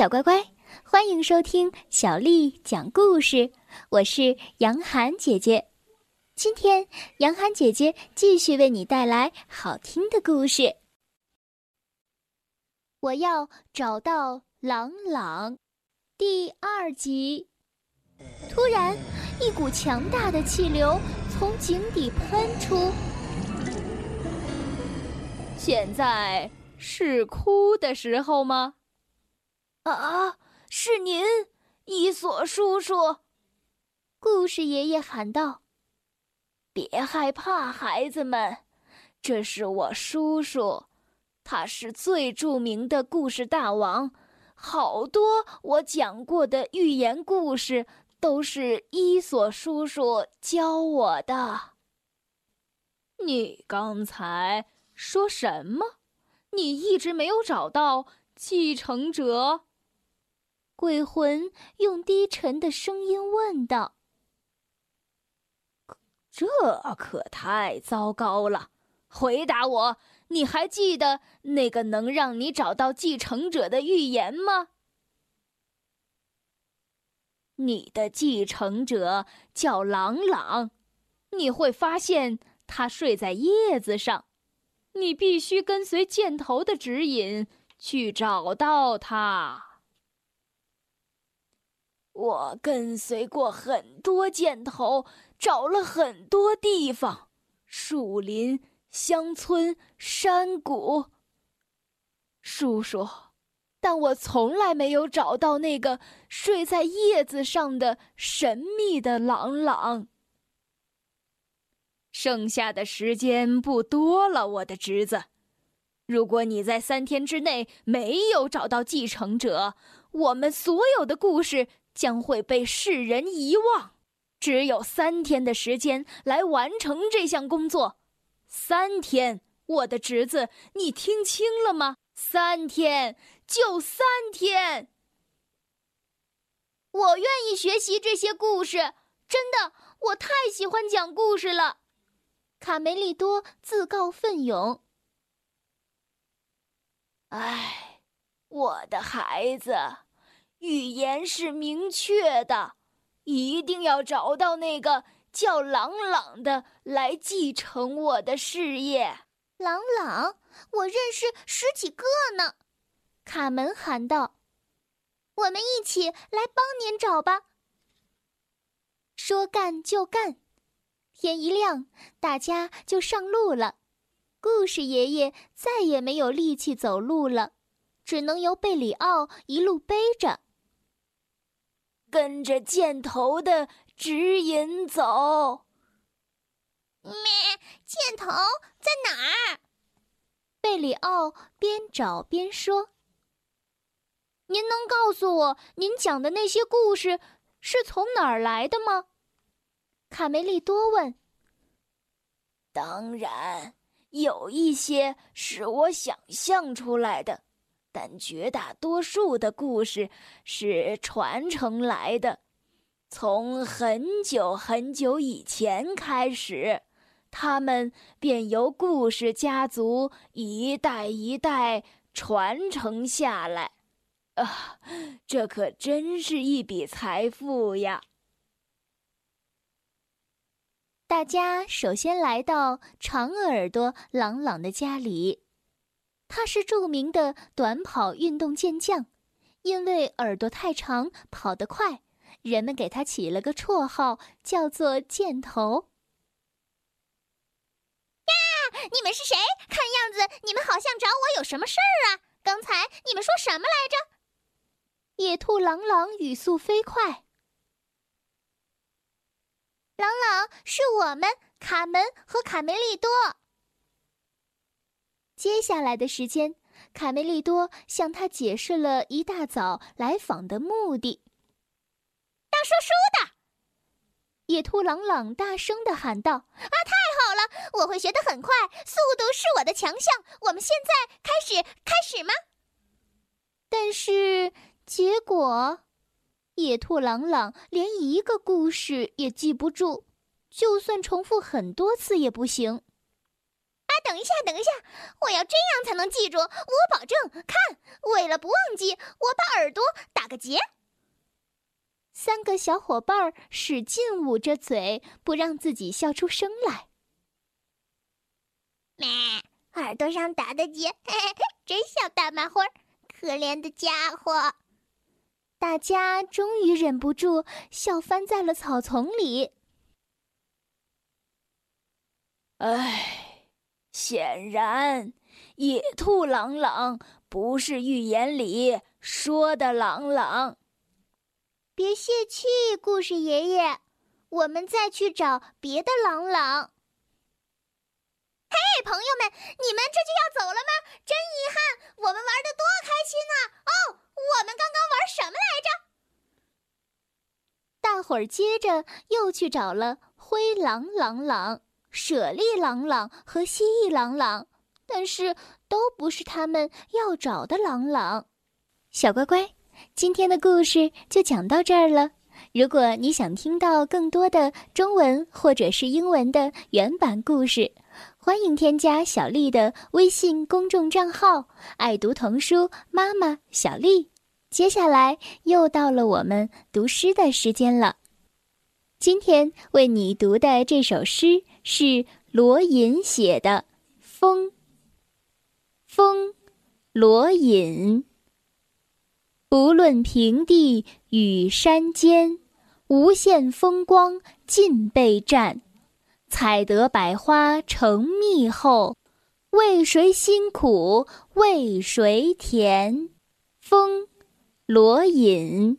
小乖乖，欢迎收听小丽讲故事。我是杨涵姐姐，今天杨涵姐姐继续为你带来好听的故事。我要找到朗朗，第二集。突然，一股强大的气流从井底喷出。现在是哭的时候吗？啊，是您，伊索叔叔。故事爷爷喊道：“别害怕，孩子们，这是我叔叔，他是最著名的故事大王。好多我讲过的寓言故事都是伊索叔叔教我的。”你刚才说什么？你一直没有找到继承者？鬼魂用低沉的声音问道：“这可太糟糕了！回答我，你还记得那个能让你找到继承者的预言吗？你的继承者叫朗朗，你会发现他睡在叶子上，你必须跟随箭头的指引去找到他。”我跟随过很多箭头，找了很多地方，树林、乡村、山谷。叔叔，但我从来没有找到那个睡在叶子上的神秘的朗朗。剩下的时间不多了，我的侄子。如果你在三天之内没有找到继承者，我们所有的故事。将会被世人遗忘，只有三天的时间来完成这项工作。三天，我的侄子，你听清了吗？三天，就三天。我愿意学习这些故事，真的，我太喜欢讲故事了。卡梅利多自告奋勇。唉，我的孩子。语言是明确的，一定要找到那个叫朗朗的来继承我的事业。朗朗，我认识十几个呢。卡门喊道：“我们一起来帮您找吧。”说干就干，天一亮，大家就上路了。故事爷爷再也没有力气走路了，只能由贝里奥一路背着。跟着箭头的指引走。咩，箭头在哪儿？贝里奥边找边说：“您能告诉我，您讲的那些故事是从哪儿来的吗？”卡梅利多问。“当然，有一些是我想象出来的。”但绝大多数的故事是传承来的，从很久很久以前开始，他们便由故事家族一代一代传承下来。啊，这可真是一笔财富呀！大家首先来到长耳朵朗朗的家里。他是著名的短跑运动健将，因为耳朵太长，跑得快，人们给他起了个绰号，叫做“箭头”。呀，你们是谁？看样子你们好像找我有什么事儿啊？刚才你们说什么来着？野兔朗朗语速飞快。朗朗，是我们卡门和卡梅利多。接下来的时间，卡梅利多向他解释了一大早来访的目的。当叔叔的，野兔朗朗大声的喊道：“啊，太好了！我会学得很快，速度是我的强项。我们现在开始，开始吗？”但是结果，野兔朗朗连一个故事也记不住，就算重复很多次也不行。啊，等一下，等一下，我要这样才能记住。我保证。看，为了不忘记，我把耳朵打个结。三个小伙伴使劲捂着嘴，不让自己笑出声来。咩，耳朵上打的结，嘿嘿，真像大麻花。可怜的家伙！大家终于忍不住笑翻在了草丛里。唉，显然野兔朗朗不是寓言里说的朗朗。别泄气，故事爷爷，我们再去找别的朗朗。嘿，朋友们，你们这就要走了吗？真遗憾，我们玩的多开心啊！哦，我们刚刚玩什么来着？大伙儿接着又去找了灰狼朗朗、舍利朗朗和蜥蜴朗朗，但是都不是他们要找的朗朗。小乖乖，今天的故事就讲到这儿了。如果你想听到更多的中文或者是英文的原版故事，欢迎添加小丽的微信公众账号“爱读童书妈妈小丽”。接下来又到了我们读诗的时间了。今天为你读的这首诗是罗隐写的《风》。风，罗隐。不论平地与山尖，无限风光尽被占。采得百花成蜜后，为谁辛苦为谁甜？风，罗隐。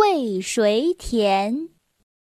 为谁甜？